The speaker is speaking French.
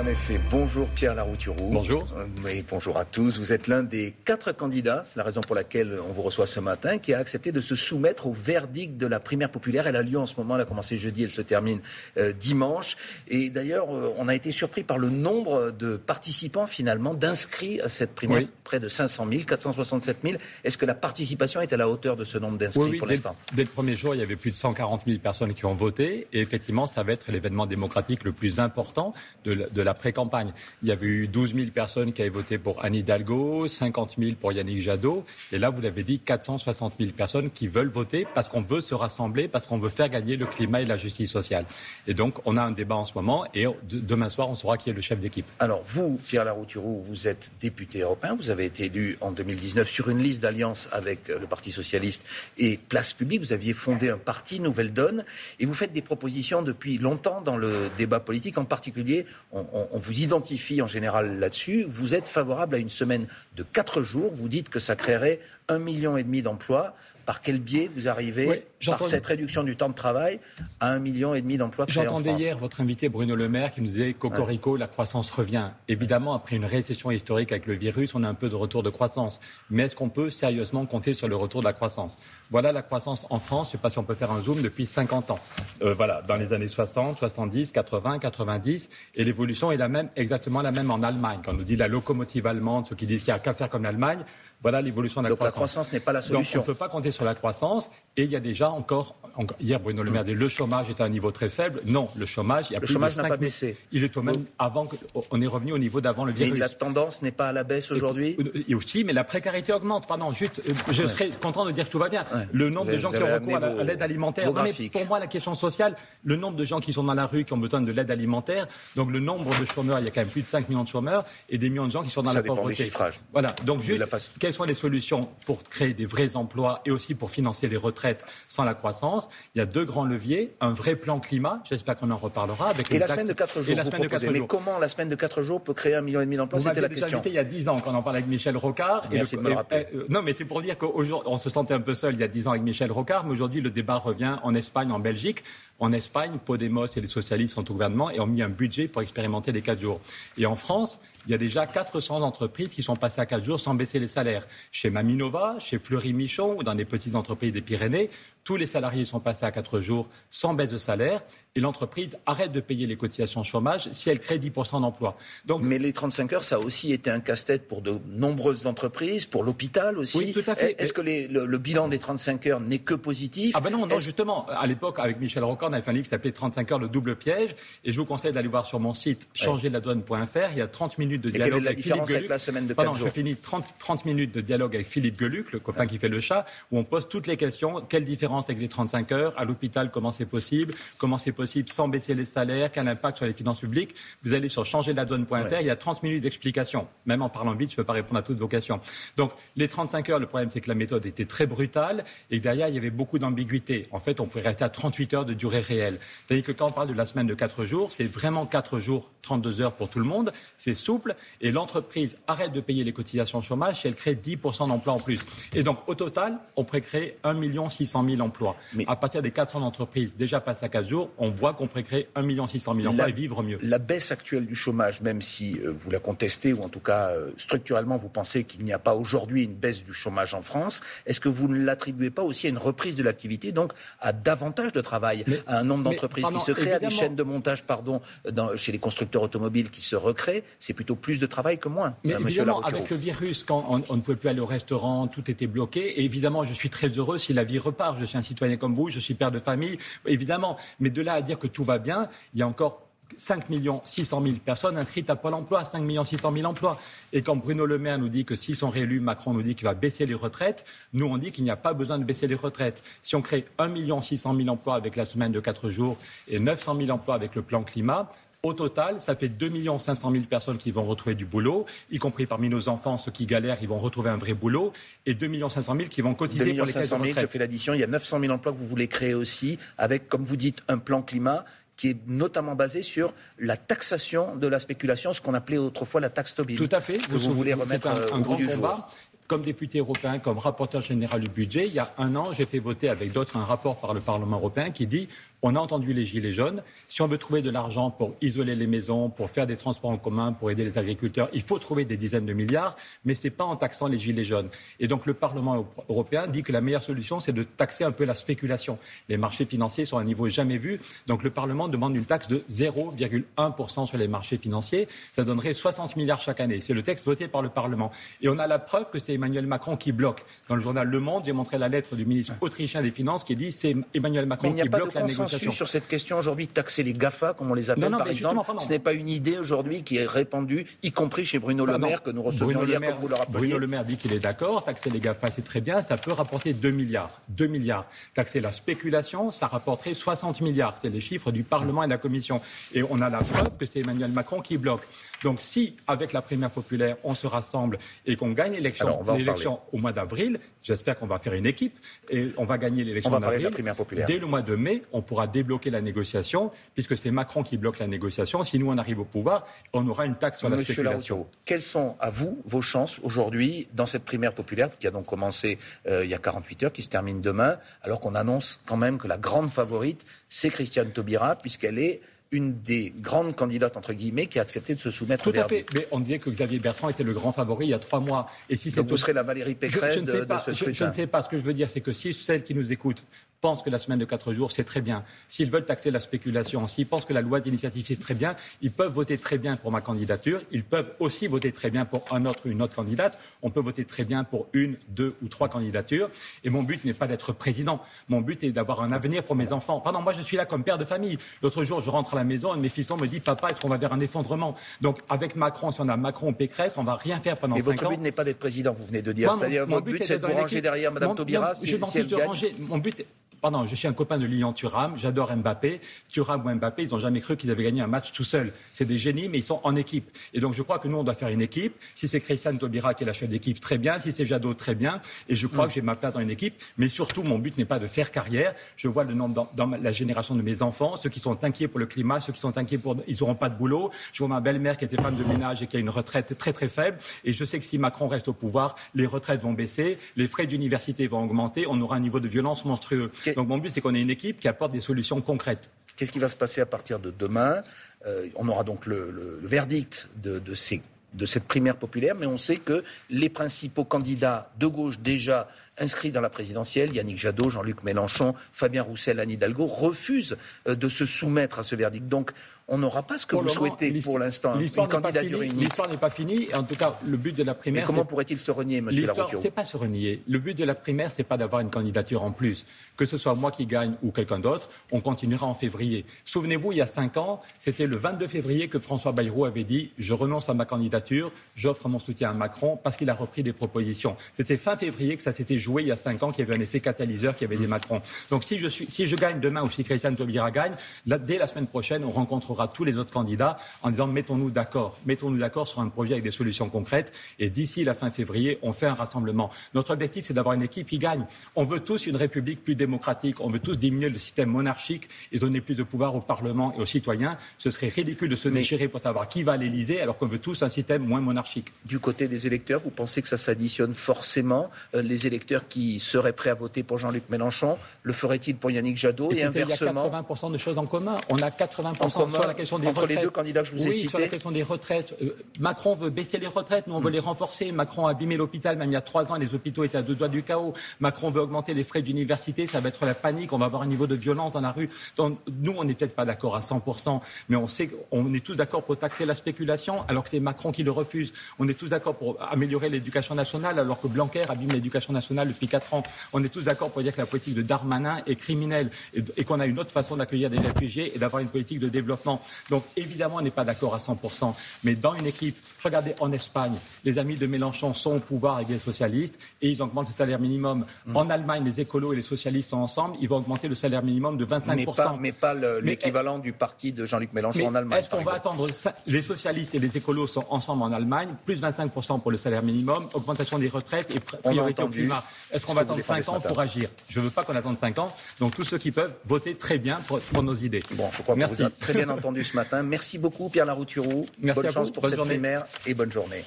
en effet. Bonjour Pierre Larouturou. Bonjour. Et bonjour à tous. Vous êtes l'un des quatre candidats, c'est la raison pour laquelle on vous reçoit ce matin, qui a accepté de se soumettre au verdict de la primaire populaire. Elle a lieu en ce moment, elle a commencé jeudi, elle se termine euh, dimanche. Et d'ailleurs, euh, on a été surpris par le nombre de participants finalement, d'inscrits à cette primaire, près de 500 000, 467 000. Est-ce que la participation est à la hauteur de ce nombre d'inscrits pour l'instant? Dès le premier jour, il y avait plus de 140 000 personnes qui ont voté. Et effectivement, ça va être l'événement démocratique le plus important de de la pré-campagne. Il y avait eu 12 000 personnes qui avaient voté pour Anne Hidalgo, 50 000 pour Yannick Jadot. Et là, vous l'avez dit, 460 000 personnes qui veulent voter parce qu'on veut se rassembler, parce qu'on veut faire gagner le climat et la justice sociale. Et donc, on a un débat en ce moment et demain soir, on saura qui est le chef d'équipe. Alors, vous, Pierre Larouturou, vous êtes député européen. Vous avez été élu en 2019 sur une liste d'alliance avec le Parti socialiste et Place publique. Vous aviez fondé un parti, Nouvelle Donne. Et vous faites des propositions depuis longtemps dans le débat politique, en particulier on, vous identifie en général là-dessus. Vous êtes favorable à une semaine de quatre jours. Vous dites que ça créerait un million et demi d'emplois par quel biais vous arrivez, par cette réduction du temps de travail, à un million et demi d'emplois créés J'entendais hier votre invité Bruno Le Maire qui nous disait Cocorico, la croissance revient. Évidemment, après une récession historique avec le virus, on a un peu de retour de croissance. Mais est-ce qu'on peut sérieusement compter sur le retour de la croissance? Voilà la croissance en France, je ne sais pas si on peut faire un zoom, depuis 50 ans. Euh, voilà, dans les années 60, 70, 80, 90. Et l'évolution est la même, exactement la même en Allemagne. Quand on nous dit la locomotive allemande, ceux qui disent qu'il n'y a qu'à faire comme l'Allemagne, voilà l'évolution de la Donc croissance. la croissance n'est pas la solution. Donc on ne peut pas compter sur la croissance. Et il y a déjà encore, hier Bruno Le Maire dit le chômage est à un niveau très faible. Non, le chômage, il y a le plus chômage n'a pas baissé. Il est au même avant on est revenu au niveau d'avant le virus. Et la tendance n'est pas à la baisse aujourd'hui? Et aussi, mais la précarité augmente. Pardon, juste, euh, je serais content de dire que tout va bien. Le nombre de gens qui ont recours à l'aide alimentaire. Non, mais pour moi, la question sociale, le nombre de gens qui sont dans la rue qui ont besoin de l'aide alimentaire. Donc le nombre de chômeurs, il y a quand même plus de 5 millions de chômeurs et des millions de gens qui sont dans la pauvreté. Voilà. Donc juste, quelles sont les solutions pour créer des vrais emplois et aussi pour financer les retraites sans la croissance? Il y a deux grands leviers. Un vrai plan climat, j'espère qu'on en reparlera. Avec et la semaine de 4 jours. la semaine de 4 Mais comment la semaine de 4 jours peut créer un million et demi d'emplois? C'était la question. invité il y a 10 ans quand on en parlait avec Michel Rocard. Merci de me rappeler. Euh, non, mais c'est pour dire qu'aujourd'hui, on se sentait un peu seul il y a 10 ans avec Michel Rocard, mais aujourd'hui, le débat revient en Espagne, en Belgique. En Espagne, Podemos et les socialistes sont au gouvernement et ont mis un budget pour expérimenter les 4 jours. Et en France, il y a déjà 400 entreprises qui sont passées à 4 jours sans baisser les salaires. Chez Maminova, chez Fleury Michon ou dans des petites entreprises des Pyrénées, tous les salariés sont passés à 4 jours sans baisse de salaire et l'entreprise arrête de payer les cotisations chômage si elle crée 10% d'emplois. Donc, Mais les 35 heures, ça a aussi été un casse-tête pour de nombreuses entreprises, pour l'hôpital aussi. Oui, tout à fait. Est-ce que le, bilan des 35 heures n'est que positif? Ah ben non, non justement. À l'époque, avec Michel Rocard, on avait fait un livre qui s'appelait 35 heures, le double piège. Et je vous conseille d'aller voir sur mon site changerladonne.fr. Il y a 30 minutes de dialogue avec Philippe Geluc. la semaine de Pardon, je finis 30, 30 minutes de dialogue avec Philippe Geluc, le copain qui fait le chat, où on pose toutes les questions. Quelle différence avec les 35 heures À l'hôpital, comment c'est possible? Comment c'est possible sans baisser les salaires Quel impact sur les finances publiques? Vous allez sur changerladonne.fr, il y a 30 minutes d'explication. Même en parlant vite, je ne peux pas répondre à toutes vos questions. Donc, les 35 heures, le problème, c'est que la méthode était très brutale et derrière, il y avait beaucoup d'ambiguïté. En fait, on pouvait rester à 38 heures de durée réelle. C'est-à-dire que quand on parle de la semaine de 4 jours, c'est vraiment 4 jours, 32 heures pour tout le monde. C'est souple et l'entreprise arrête de payer les cotisations chômage si elle crée 10% d'emplois en plus. Et donc, au total, on pourrait créer 1 600 000 emplois. Mais à partir des 400 entreprises déjà passées à 15 jours, on voit qu'on pourrait créer 1 600 000 emplois et vivre mieux. La baisse actuelle du chômage, même si euh, vous la contestez, ou en tout cas euh, structurellement vous pensez qu'il n'y a pas aujourd'hui une baisse du chômage en France, est-ce que vous ne l'attribuez pas aussi à une reprise de l'activité, donc à davantage de travail, à un nombre d'entreprises qui se créent, à des chaînes de montage pardon, dans, chez les constructeurs automobiles qui se recréent C'est plutôt plus de travail que moins. Mais évidemment, avec le virus, quand on, ne pouvait plus aller au restaurant, tout était bloqué. Et évidemment, je suis très heureux si la vie repart. Je suis un citoyen comme vous, je suis père de famille, évidemment. Mais de là à dire que tout va bien, il y a encore 5 600 000 personnes inscrites à Pôle emploi, 5 600 000 emplois. Et quand Bruno Le Maire nous dit que s'ils sont réélus, Macron nous dit qu'il va baisser les retraites, nous on dit qu'il n'y a pas besoin de baisser les retraites. Si on crée 1 600 000 emplois avec la semaine de 4 jours et 900 000 emplois avec le plan climat, au total, ça fait 2 500 000 personnes qui vont retrouver du boulot, y compris parmi nos enfants, ceux qui galèrent, ils vont retrouver un vrai boulot, et 2 500 000 qui vont cotiser pour les caisses de retraite. Je fais l'addition, il y a 900 000 emplois que vous voulez créer aussi, avec, comme vous dites, un plan climat qui est notamment basé sur la taxation de la spéculation, ce qu'on appelait autrefois la taxe Tobin. Tout à fait. Que vous, voulez remettre un, euh, un grand du combat. Comme député européen, comme rapporteur général du budget, il y a un an, j'ai fait voter avec d'autres un rapport par le Parlement européen qui dit On a entendu les gilets jaunes. Si on veut trouver de l'argent pour isoler les maisons, pour faire des transports en commun, pour aider les agriculteurs, il faut trouver des dizaines de milliards, mais ce n'est pas en taxant les gilets jaunes. Et donc le Parlement européen dit que la meilleure solution, c'est de taxer un peu la spéculation. Les marchés financiers sont à un niveau jamais vu. Donc le Parlement demande une taxe de 0,1% sur les marchés financiers. Ça donnerait 60 milliards chaque année. C'est le texte voté par le Parlement. Et on a la preuve que c'est Emmanuel Macron qui bloque. Dans le journal Le Monde, j'ai montré la lettre du ministre autrichien des Finances qui dit c'est Emmanuel Macron qui bloque la négociation sur cette question aujourd'hui de taxer les GAFA, comme on les appelle par exemple. Ce n'est pas une idée aujourd'hui qui est répandue, y compris chez Bruno Le Maire, que nous recevions hier, comme vous le. Bruno Le Maire dit qu'il est d'accord. Taxer les GAFA, c'est très bien. Ça peut rapporter 2 milliards. 2 milliards. Taxer la spéculation, ça rapporterait 60 milliards. C'est les chiffres du Parlement et de la Commission. Et on a la preuve que c'est Emmanuel Macron qui bloque. Donc si, avec la primaire populaire, on se rassemble et qu'on gagne l'élection au mois d'avril, j'espère qu'on va faire une équipe et on va gagner l'élection d'avril. Dès le mois de mai, on pourra débloquer la négociation, puisque c'est Macron qui bloque la négociation. Si nous, on arrive au pouvoir, on aura une taxe sur la spéculation. quelles sont, à vous, vos chances aujourd'hui dans cette primaire populaire qui a donc commencé euh, il y a 48 heures, qui se termine demain, alors qu'on annonce quand même que la grande favorite, c'est Christiane Taubira, puisqu'elle est une des grandes candidates, entre guillemets, qui a accepté de se soumettre Tout à fait. Mais on disait que Xavier Bertrand était le grand favori il y a trois mois. Et si Donc vous serez la Valérie Pécresse je, ne sais pas, je, ne sais pas. Ce que je veux dire, c'est que si celles qui nous écoutent pensent que la semaine de quatre jours, c'est très bien, s'ils veulent taxer la spéculation, s'ils pensent que la loi d'initiative, c'est très bien, ils peuvent voter très bien pour ma candidature. Ils peuvent aussi voter très bien pour un autre ou une autre candidate. On peut voter très bien pour une, deux ou trois candidatures. Et mon but n'est pas d'être président. Mon but est d'avoir un avenir pour mes enfants. Pardon, moi, je suis là comme père de famille. L'autre jour, je rentre à la maison et mes fils me dit Papa, est-ce qu'on va vers un effondrement? Donc, avec Macron, si on a Macron ou Pécresse, on va rien faire pendant cinq ans. Et votre but n'est pas d'être président, vous venez de dire. C'est-à-dire, votre but, c'est de vous ranger derrière Mme Taubira si, elle gagne. Mon but pardon, je suis un copain de Lilian Thuram, j'adore Mbappé. Thuram ou Mbappé, ils n'ont jamais cru qu'ils avaient gagné un match tout seuls. C'est des génies, mais ils sont en équipe. Et donc je crois que nous, on doit faire une équipe. Si c'est Christiane Taubira qui est la chef d'équipe, très bien. Si c'est Jadot, très bien. Et je crois mm. que j'ai ma place dans une équipe. Mais surtout, mon but n'est pas de faire carrière. Je vois le nombre dans, la génération de mes enfants, ceux qui sont inquiets pour le climat, ceux qui sont inquiets pour... Ils n'auront pas de boulot. Je vois ma belle-mère qui était femme de ménage et qui a une retraite très très faible. Et je sais que si Macron reste au pouvoir, les retraites vont baisser, les frais d'université vont augmenter, on aura un niveau de violence monstrueux. Donc mon but, c'est qu'on ait une équipe qui apporte des solutions concrètes. Qu'est-ce qui va se passer à partir de demain? Euh, On aura donc le, verdict de, de, ces, de cette primaire populaire, mais on sait que les principaux candidats de gauche déjà inscrits dans la présidentielle, Yannick Jadot, Jean-Luc Mélenchon, Fabien Roussel, Anne Hidalgo, refusent euh, de se soumettre à ce verdict. Donc on n'aura pas ce que vous souhaitez pour l'instant, unique. L'histoire n'est pas finie. En tout cas, le but de la primaire. Mais comment pourrait-il se renier, M. Larouture C'est pas se renier. Le but de la primaire, c'est pas d'avoir une candidature en plus. Que ce soit moi qui gagne ou quelqu'un d'autre, on continuera en février. Souvenez-vous, il y a cinq ans, c'était le 22 février que François Bayrou avait dit Je renonce à ma candidature, j'offre mon soutien à Macron parce qu'il a repris des propositions. C'était fin février que ça s'était joué il y a cinq ans, qu'il y avait un effet catalyseur, qu'il y avait des Macron. Donc si je, suis, si je gagne demain ou si Christiane Taubira gagne, dès la semaine prochaine, on rencontrera tous les autres candidats en disant mettons-nous d'accord, mettons-nous d'accord sur un projet avec des solutions concrètes. Et d'ici la fin février, on fait un rassemblement. Notre objectif, c'est d'avoir une équipe qui gagne. On veut tous une république plus démocratique. On veut tous diminuer le système monarchique et donner plus de pouvoir au Parlement et aux citoyens. Ce serait ridicule de se déchirer pour savoir qui va à l'Élysée alors qu'on veut tous un système moins monarchique. Du côté des électeurs, vous pensez que ça s'additionne forcément euh, Les électeurs qui seraient prêts à voter pour Jean-Luc Mélenchon, le feraient-ils pour Yannick Jadot et inversement Il y a 80% de choses en commun. On a 80% sur la question des entre les deux candidats que je vous ai cités. sur la question des retraites. Euh, Macron veut baisser les retraites, nous on veut mm. les renforcer. Macron a abîmé l'hôpital, même il y a trois ans, les hôpitaux étaient à deux doigts du chaos. Macron veut augmenter les frais d'université, ça va être la panique, on va avoir un niveau de violence dans la rue. Donc, nous, on n'est peut-être pas d'accord à 100%, mais on sait qu'on est tous d'accord pour taxer la spéculation, alors que c'est Macron qui le refuse. On est tous d'accord pour améliorer l'éducation nationale, alors que Blanquer abîme l'éducation nationale depuis quatre ans. On est tous d'accord pour dire que la politique de Darmanin est criminelle et, qu'on a une autre façon d'accueillir des réfugiés et d'avoir une politique de développement. Donc évidemment, on n'est pas d'accord à 100%, mais dans une équipe, regardez en Espagne, les amis de Mélenchon sont au pouvoir avec les socialistes et ils augmentent le salaire minimum. Mm. En Allemagne, les écolos et les socialistes sont ensemble, ils vont augmenter le salaire minimum de 25%. Mais pas, l'équivalent du parti de Jean-Luc Mélenchon en Allemagne. Est-ce qu'on va attendre Les socialistes et les écolos sont ensemble en Allemagne, plus 25% pour le salaire minimum, augmentation des retraites et priorité au climat. Est-ce qu'on va attendre 5 ans pour agir Je ne veux pas qu'on attende 5 ans. Donc tous ceux qui peuvent, voter très bien pour, nos idées. Bon, je crois Merci. que vous avez très bien entendu ce matin. Merci beaucoup, Pierre Larouturou. Merci bonne chance pour bonne cette journée. primaire et bonne journée.